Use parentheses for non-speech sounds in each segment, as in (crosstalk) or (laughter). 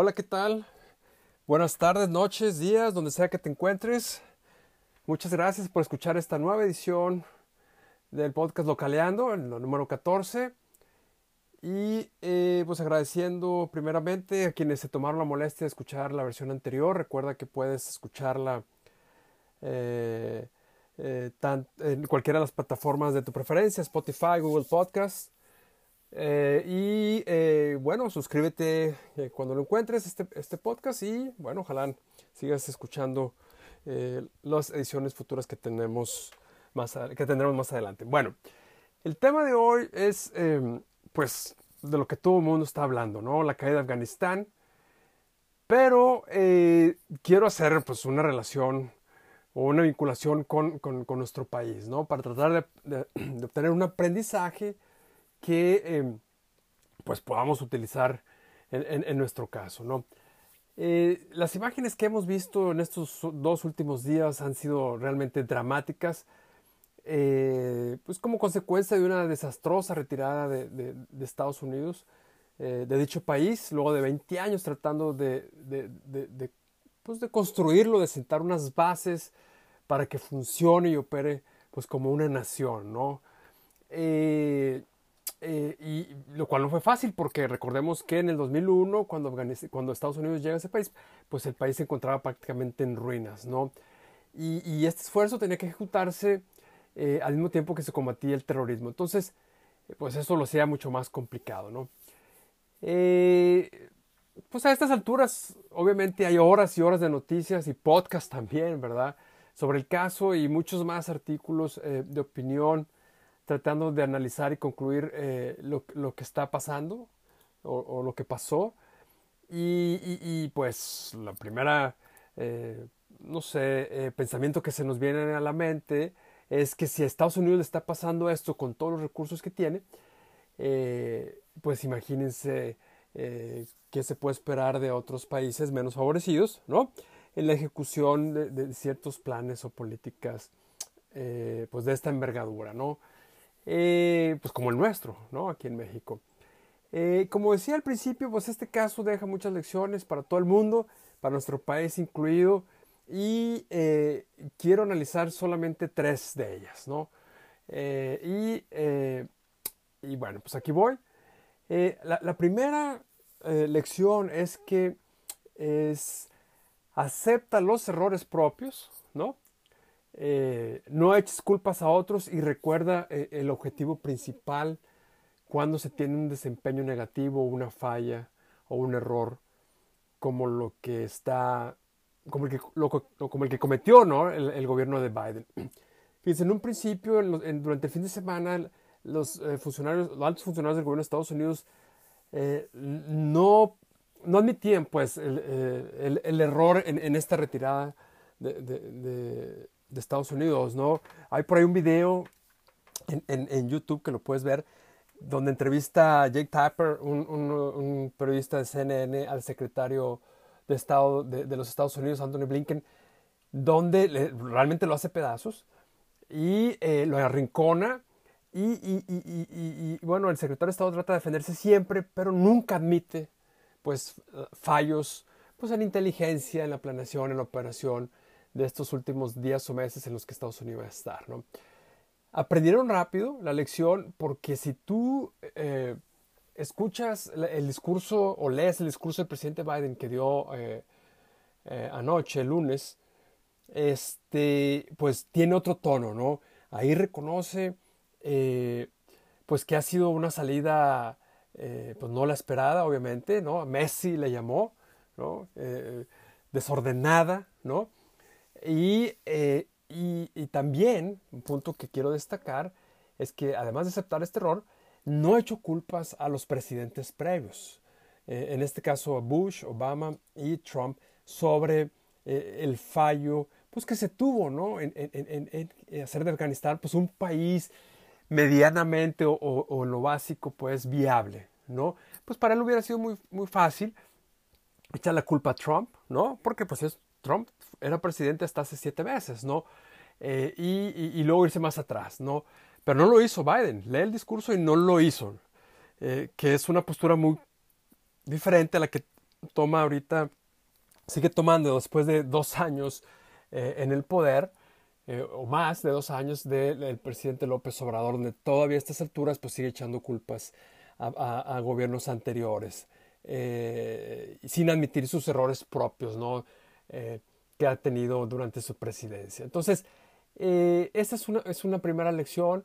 Hola, ¿qué tal? Buenas tardes, noches, días, donde sea que te encuentres. Muchas gracias por escuchar esta nueva edición del podcast Localeando, el número 14. Y eh, pues agradeciendo primeramente a quienes se tomaron la molestia de escuchar la versión anterior. Recuerda que puedes escucharla eh, eh, en cualquiera de las plataformas de tu preferencia, Spotify, Google Podcast. Y bueno, suscríbete cuando lo encuentres este, este, podcast y bueno, ojalá sigas escuchando las ediciones futuras que tenemos más que tendremos más adelante. Bueno, el tema de hoy es em, pues de lo que todo el mundo está hablando, ¿no? La caída de Afganistán. Pero eh, quiero hacer pues una relación o una vinculación con, con, nuestro país, ¿no? Para tratar de, (clears throat) obtener un aprendizaje que em, pues podamos utilizar en, nuestro caso, ¿no? Eh, las imágenes que hemos visto en estos dos últimos días han sido realmente dramáticas. Eh, pues como consecuencia de una desastrosa retirada de, Estados Unidos eh, de dicho país, luego de 20 años tratando de, pues de construirlo, de sentar unas bases para que funcione y opere pues como una nación, ¿no? Eh, y lo cual no fue fácil porque recordemos que en el 2001, cuando, cuando Estados Unidos llega a ese país, pues el país se encontraba prácticamente en ruinas, ¿no? Y, y este esfuerzo tenía que ejecutarse eh, al mismo tiempo que se combatía el terrorismo. Entonces, eh, pues eso lo hacía mucho más complicado, ¿no? Eh, pues a estas alturas, obviamente hay horas y horas de noticias y podcast también, ¿verdad? Sobre el caso y muchos más artículos de opinión tratando de analizar y concluir lo, que está pasando o, lo que pasó. Y, pues la primera, no sé, pensamiento que se nos viene a la mente es que si a Estados Unidos le está pasando esto con todos los recursos que tiene, eh, pues imagínense eh, qué se puede esperar de otros países menos favorecidos, ¿no? En la ejecución de, ciertos planes o políticas, eh, pues de esta envergadura, ¿no? Pues como el nuestro, ¿no? Aquí en México. como decía al principio, pues este caso deja muchas lecciones para todo el mundo, para nuestro país incluido, y eh, quiero analizar solamente tres de ellas, ¿no? Eh, y, eh, y, bueno, pues aquí voy. La, la, primera lección es que es acepta los errores propios, ¿no? No eches culpas a otros y recuerda el objetivo principal cuando se tiene un desempeño negativo, una falla o un error como lo que está como el que, como el que cometió ¿no? el, gobierno de Biden. (clears throat) Fíjense, en un principio, durante el fin de semana, los eh, funcionarios, los altos funcionarios del gobierno de Estados Unidos eh, no, no admitían pues el, eh, el, error en, en, esta retirada Estados Unidos. ¿no? Hay por ahí un video en, en, YouTube que lo puedes ver donde entrevista a Jake Tapper, un, un, un periodista de CNN, al secretario de, Estado, de, los Estados Unidos, Anthony Blinken, donde realmente lo hace pedazos y eh, lo arrincona. Y, y, y, bueno, el secretario de Estado trata de defenderse siempre, pero nunca admite pues fallos pues en inteligencia, en la planeación, en la operación de estos últimos días o meses en los que Estados Unidos va a estar. ¿no? Aprendieron rápido la lección porque si tú eh, escuchas el discurso o lees el discurso del presidente Biden que dio eh, eh, anoche, el lunes, este, pues tiene otro tono, ¿no? Ahí reconoce, eh, pues que ha sido una salida, pues no la esperada, obviamente, ¿no? Messi le llamó, ¿no? desordenada, ¿no? Y, y, y también, un punto que quiero destacar, es que además de aceptar este error, no ha hecho culpas a los presidentes previos, eh, en este caso Bush, Obama y Trump, sobre eh, el fallo pues, que se tuvo ¿no? en, hacer de Afganistán pues, un país medianamente o, en lo básico pues viable. ¿no? Pues para él hubiera sido muy, muy fácil echar la culpa a Trump, ¿no? porque pues es, Trump era presidente hasta hace siete meses, ¿no? Eh, y, luego irse más atrás, ¿no? Pero no lo hizo Biden. Lee el discurso y no lo hizo. Eh, que es una postura muy diferente a la que toma ahorita, sigue tomando después de dos años eh, en el poder, o más de dos años del presidente López Obrador, donde todavía a estas alturas pues sigue echando culpas a, gobiernos anteriores, sin admitir sus errores propios, ¿no? Que ha tenido durante su presidencia. Entonces, esta es una, es una primera lección.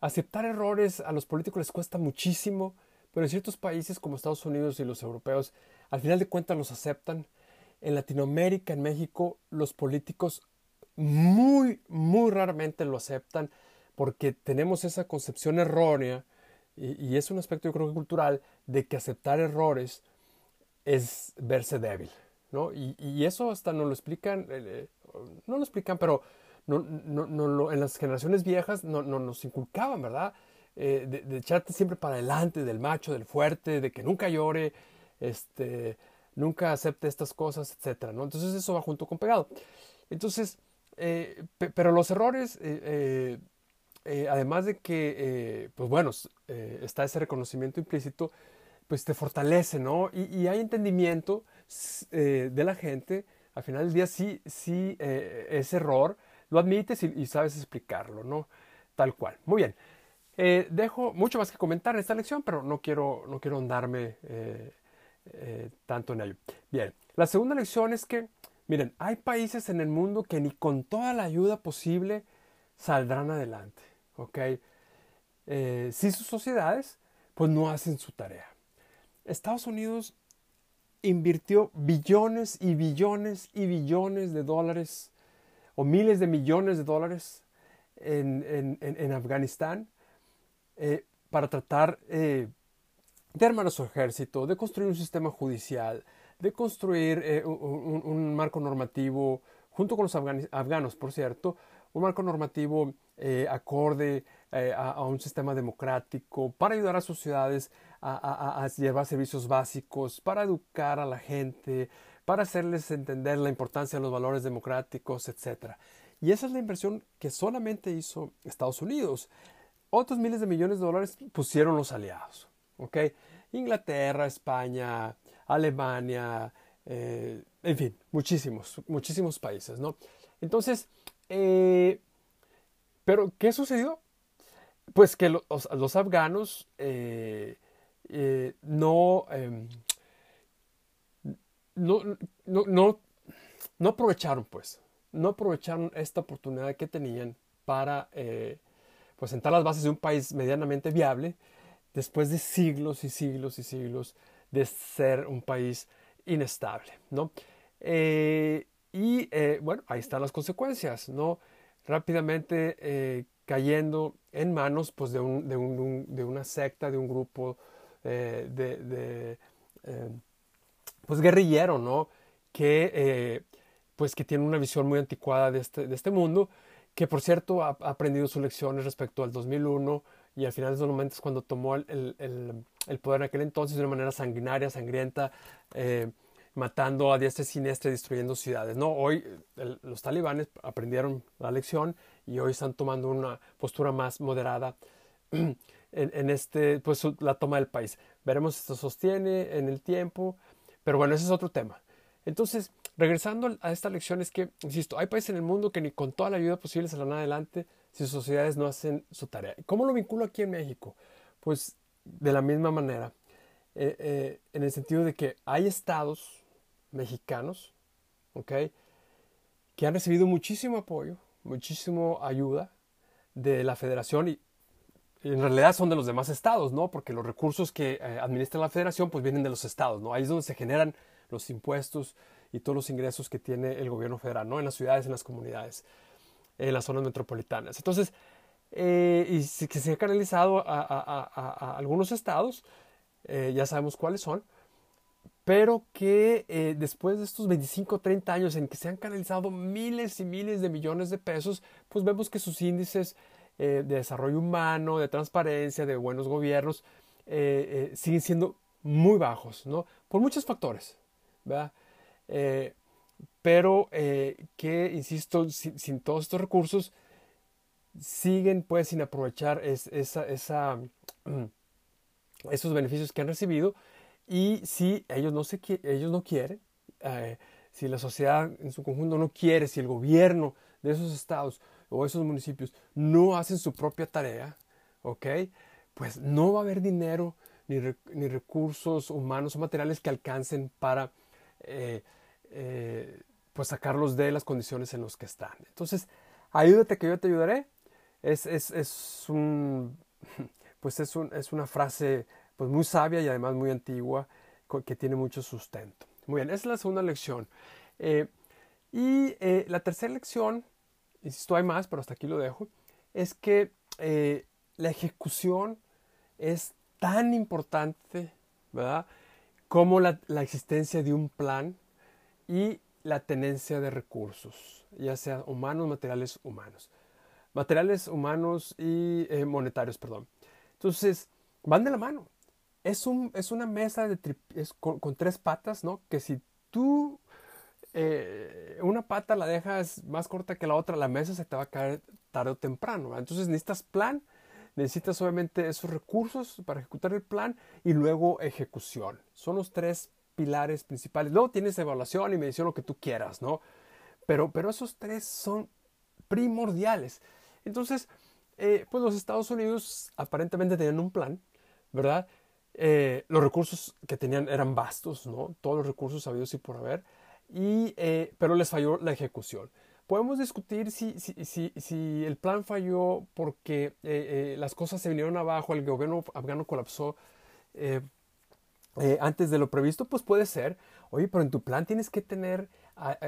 Aceptar errores a los políticos les cuesta muchísimo, pero en ciertos países como Estados Unidos y los europeos, al final de cuentas los aceptan. En Latinoamérica, en México, los políticos muy, muy raramente lo aceptan porque tenemos esa concepción errónea y, es un aspecto yo creo cultural de que aceptar errores es verse débil, Y, eso hasta no lo explican, eh, eh, no lo explican, pero en las generaciones viejas no, nos inculcaban, ¿verdad? Eh, de, echarte siempre para adelante, del macho, del fuerte, de que nunca llore, este, nunca acepte estas cosas, etcétera. Entonces eso va junto con pegado. Entonces, pero los errores, además de que, pues bueno, está ese reconocimiento implícito, pues te fortalece, ¿no? Y, hay entendimiento de la gente. Al final del día sí, sí, ese error lo admites y, sabes explicarlo, ¿no? Tal cual. Muy bien. Eh, dejo mucho más que comentar en esta lección, pero no quiero, no quiero andarme eh, eh, tanto en ello. Bien, la segunda lección es que, miren, hay países en el mundo que ni con toda la ayuda posible saldrán adelante, ¿ok? si sus sociedades, pues no hacen su tarea. Estados Unidos invirtió billones y billones y billones de dólares o miles de millones de dólares en, Afganistán eh, para tratar eh, de armar a su ejército, de construir un sistema judicial, de construir eh, un, marco normativo, junto con los afganos, por cierto, un marco normativo acorde a, un sistema democrático, para ayudar a sus ciudades a, llevar servicios básicos, para educar a la gente, para hacerles entender la importancia de los valores democráticos, etc. Y esa es la inversión que solamente hizo Estados Unidos. Otros miles de millones de dólares pusieron los aliados. Inglaterra, España, Alemania, eh, en fin, muchísimos, muchísimos países. ¿no? Entonces, eh, ¿pero qué sucedió? Pues que los, afganos eh, no em, no, no, no, no aprovecharon, pues, no aprovecharon esta oportunidad que tenían para eh, pues sentar las bases de un país medianamente viable después de siglos y siglos y siglos de ser un país inestable, ¿no? Eh, y eh, bueno, ahí están las consecuencias, ¿no? Rápidamente cayendo en manos pues, de, un, de, un, de, una secta, de un grupo de, de pues guerrillero, ¿no? Que, eh, pues que tiene una visión muy anticuada de este, de este mundo, que por cierto ha, aprendido sus lecciones respecto al 2001 y al final de esos momentos cuando tomó el, el, el, poder en aquel entonces de una manera sanguinaria, sangrienta, eh, matando a diestra y siniestra, destruyendo ciudades. ¿no? Hoy los talibanes aprendieron la lección y hoy están tomando una postura más moderada (clears throat) en, en, este, pues, la toma del país. Veremos si esto sostiene en el tiempo. Pero bueno, ese es otro tema. Entonces, regresando a esta lección es que, insisto, hay países en el mundo que ni con toda la ayuda posible saldrán adelante si sus sociedades no hacen su tarea. ¿Cómo lo vinculo aquí en México? Pues de la misma manera, eh, eh, en el sentido de que hay estados mexicanos, ¿ok? Que han recibido muchísimo apoyo, muchísimo ayuda de la federación y en realidad son de los demás estados, ¿no? Porque los recursos que eh, administra la federación pues vienen de los estados, ¿no? Ahí es donde se generan los impuestos y todos los ingresos que tiene el gobierno federal, ¿no? En las ciudades, en las comunidades, en las zonas metropolitanas. Entonces, eh, y que se ha canalizado a, algunos estados, eh, ya sabemos cuáles son, pero que después de estos 25 o 30 años en que se han canalizado miles y miles de millones de pesos, pues vemos que sus índices eh, de desarrollo humano, de transparencia, de buenos gobiernos, eh, eh, siguen siendo muy bajos, ¿no? Por muchos factores, ¿verdad? pero que, insisto, sin, todos estos recursos, siguen pues sin aprovechar esa, esa, esos beneficios que han recibido Y si ellos no, se, ellos no quieren, eh, si la sociedad en su conjunto no quiere, si el gobierno de esos estados o esos municipios no hacen su propia tarea, ¿ok? Pues no va a haber dinero ni, ni recursos humanos o materiales que alcancen para eh, eh, pues sacarlos de las condiciones en las que están. Entonces, ayúdate que yo te ayudaré. Es, es, es un, (laughs) pues es, un, es una frase pues muy sabia y además muy antigua que tiene mucho sustento. Muy bien, esa es la segunda lección. Eh, y la tercera lección, insisto, hay más, pero hasta aquí lo dejo, es que eh, la ejecución es tan importante, ¿verdad? Como la, la, existencia de un plan y la tenencia de recursos, ya sea humanos, materiales humanos. Materiales humanos y monetarios, perdón. Entonces, van de la mano es, un, es una mesa de con, tres patas, ¿no? Que si tú eh, una pata la dejas más corta que la otra, la mesa se te va a caer tarde o temprano. Entonces necesitas plan, necesitas obviamente esos recursos para ejecutar el plan y luego ejecución. Son los tres pilares principales. Luego tienes evaluación y medición, lo que tú quieras, ¿no? Pero, pero esos tres son primordiales. Entonces, eh, pues los Estados Unidos aparentemente tenían un plan, ¿verdad? Eh, los recursos que tenían eran vastos, ¿no? Todos los recursos habidos y por haber, y, eh, pero les falló la ejecución. Podemos discutir si, si, si, si el plan falló porque eh, las cosas se vinieron abajo, el gobierno afgano colapsó antes de lo previsto, pues puede ser. Oye, pero en tu plan tienes que tener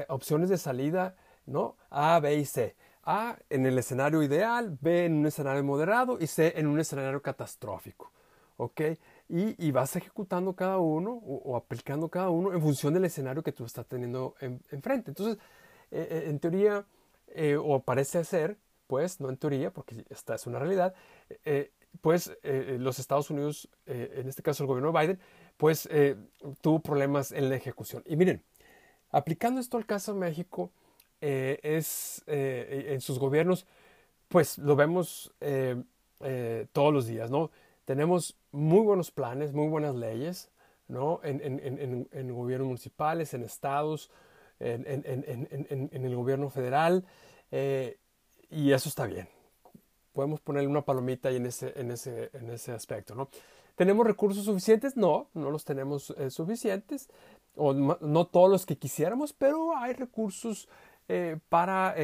opciones de salida, ¿no? A, B y C. A en el escenario ideal, B en un escenario moderado y C en un escenario catastrófico. ¿Ok? Y, vas ejecutando cada uno o, aplicando cada uno en función del escenario que tú estás teniendo enfrente. Entonces, eh, eh, en teoría, eh, o parece ser, pues, no en teoría, porque esta es una realidad, pues los Estados Unidos, en este caso el gobierno de Biden, pues tuvo problemas en la ejecución. Y miren, aplicando esto al caso de México, es en sus gobiernos, pues lo vemos todos los días, ¿no? Tenemos muy buenos planes, muy buenas leyes, ¿no? En, en, en, gobiernos municipales, en estados, en, el gobierno federal, eh, y eso está bien. Podemos ponerle una palomita ahí en ese, en ese, en ese aspecto, ¿no? ¿Tenemos recursos suficientes? No, no los tenemos eh, suficientes, o no todos los que quisiéramos, pero hay recursos eh, para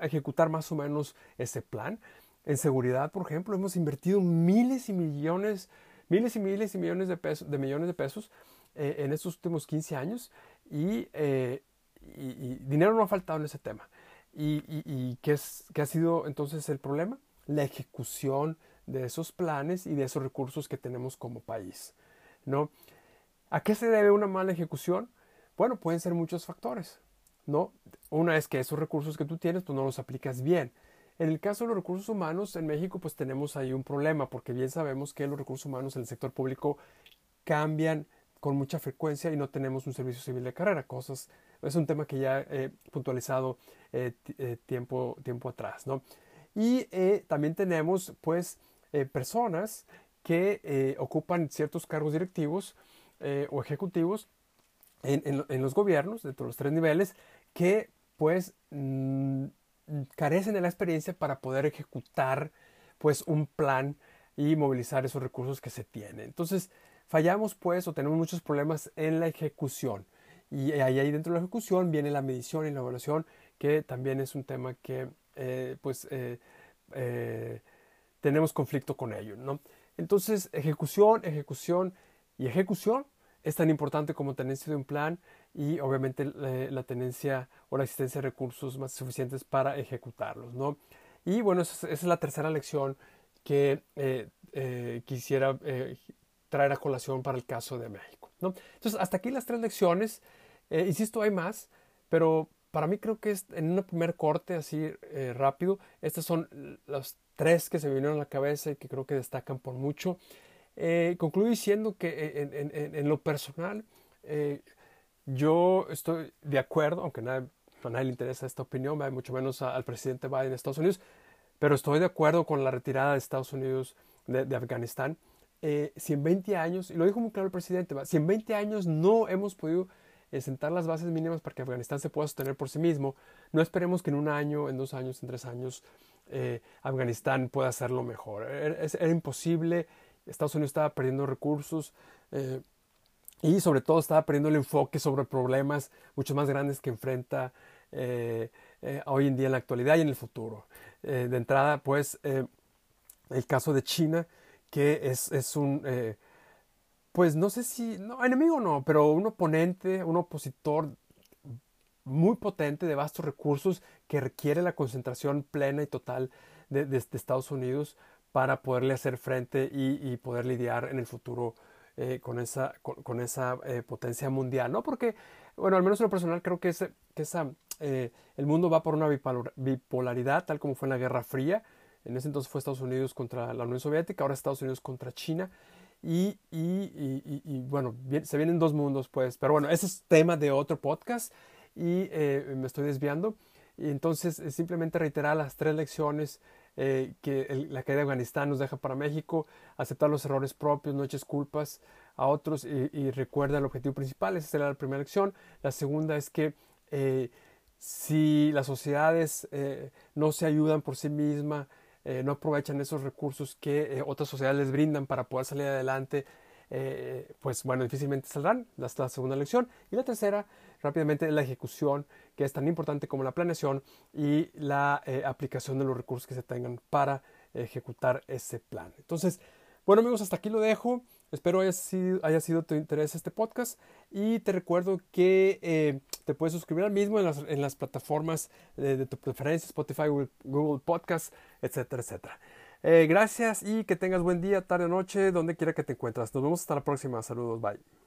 ejecutar más o menos ese plan. En seguridad, por ejemplo, hemos invertido miles y millones, miles y miles y millones de, pesos, de millones de pesos eh, en estos últimos 15 años eh, y, dinero no ha faltado en ese tema. ¿Y, qué, es, qué ha sido entonces el problema? La ejecución de esos planes y de esos recursos que tenemos como país. ¿no? ¿A qué se debe una mala ejecución? Bueno, pueden ser muchos factores. ¿no? Una es que esos recursos que tú tienes, pues no los aplicas bien. En el caso de los recursos humanos, en México pues tenemos ahí un problema, porque bien sabemos que los recursos humanos en el sector público cambian con mucha frecuencia y no tenemos un servicio civil de carrera, cosas, es un tema que ya he puntualizado eh, eh, tiempo, tiempo atrás, ¿no? Y eh, también tenemos pues personas que ocupan ciertos cargos directivos o ejecutivos en, los gobiernos, de todos los tres niveles, que pues mm, carecen de la experiencia para poder ejecutar pues un plan y movilizar esos recursos que se tienen. Entonces, fallamos pues o tenemos muchos problemas en la ejecución. Y ahí, dentro de la ejecución viene la medición y la evaluación, que también es un tema que eh, pues eh, eh, tenemos conflicto con ello. ¿no? Entonces, ejecución, ejecución y ejecución es tan importante como tenencia de un plan y obviamente la, tenencia o la existencia de recursos más suficientes para ejecutarlos. ¿no? Y bueno, esa, es la tercera lección que eh, eh, quisiera eh, traer a colación para el caso de México. ¿no? Entonces, hasta aquí las tres lecciones. insisto, hay más, pero para mí creo que es, en un primer corte así rápido, estas son las tres que se me vinieron a la cabeza y que creo que destacan por mucho. Eh, concluyo diciendo que eh, en, lo personal eh, yo estoy de acuerdo, aunque a nadie le interesa esta opinión, mucho menos al presidente Biden de Estados Unidos, pero estoy de acuerdo con la retirada de Estados Unidos de, Afganistán. eh, si en 20 años, y lo dijo muy claro el presidente, si en 20 años no hemos podido eh, sentar las bases mínimas para que Afganistán se pueda sostener por sí mismo, no esperemos que en un año, en dos años, en tres años, eh, Afganistán pueda hacerlo mejor. Era, era, imposible, Estados Unidos estaba perdiendo recursos y sobre todo estaba perdiendo el enfoque sobre problemas mucho más grandes que enfrenta hoy en día en la actualidad y en el futuro. de entrada, pues, el caso de China, que es, es un, eh, pues no sé si, no, enemigo no, pero un oponente, un opositor muy potente de vastos recursos que requiere la concentración plena y total de, Estados Unidos para poderle hacer frente y, poder lidiar en el futuro eh, con esa, con, esa eh, potencia mundial, ¿no? Porque, bueno, al menos en lo personal creo que, ese, que esa, el mundo va por una bipolaridad, tal como fue en la Guerra Fría, en ese entonces fue Estados Unidos contra la Unión Soviética, ahora Estados Unidos contra China. Y, y, bueno, se vienen dos mundos, pues. Pero bueno, ese es tema de otro podcast y eh, me estoy desviando. Y entonces, simplemente reiterar las tres lecciones eh, que la caída de Afganistán nos deja para México: aceptar los errores propios, no eches culpas a otros y, recuerda el objetivo principal. Esa será la primera lección. La segunda es que eh, si las sociedades no se ayudan por sí mismas, eh, no aprovechan esos recursos que eh, otras sociedades les brindan para poder salir adelante, eh, pues bueno, difícilmente saldrán. Es la segunda lección. Y la tercera, rápidamente, la ejecución, que es tan importante como la planeación y la aplicación de los recursos que se tengan para ejecutar ese plan. Entonces, bueno amigos, hasta aquí lo dejo. Espero haya sido, haya sido tu interés este podcast y te recuerdo que eh, te puedes suscribir al mismo en las, en las plataformas de, tu preferencia, Spotify, Google, Podcast, etcétera, etcétera. Eh, gracias y que tengas buen día, tarde noche, donde quiera que te encuentres. Nos vemos hasta la próxima. Saludos, bye.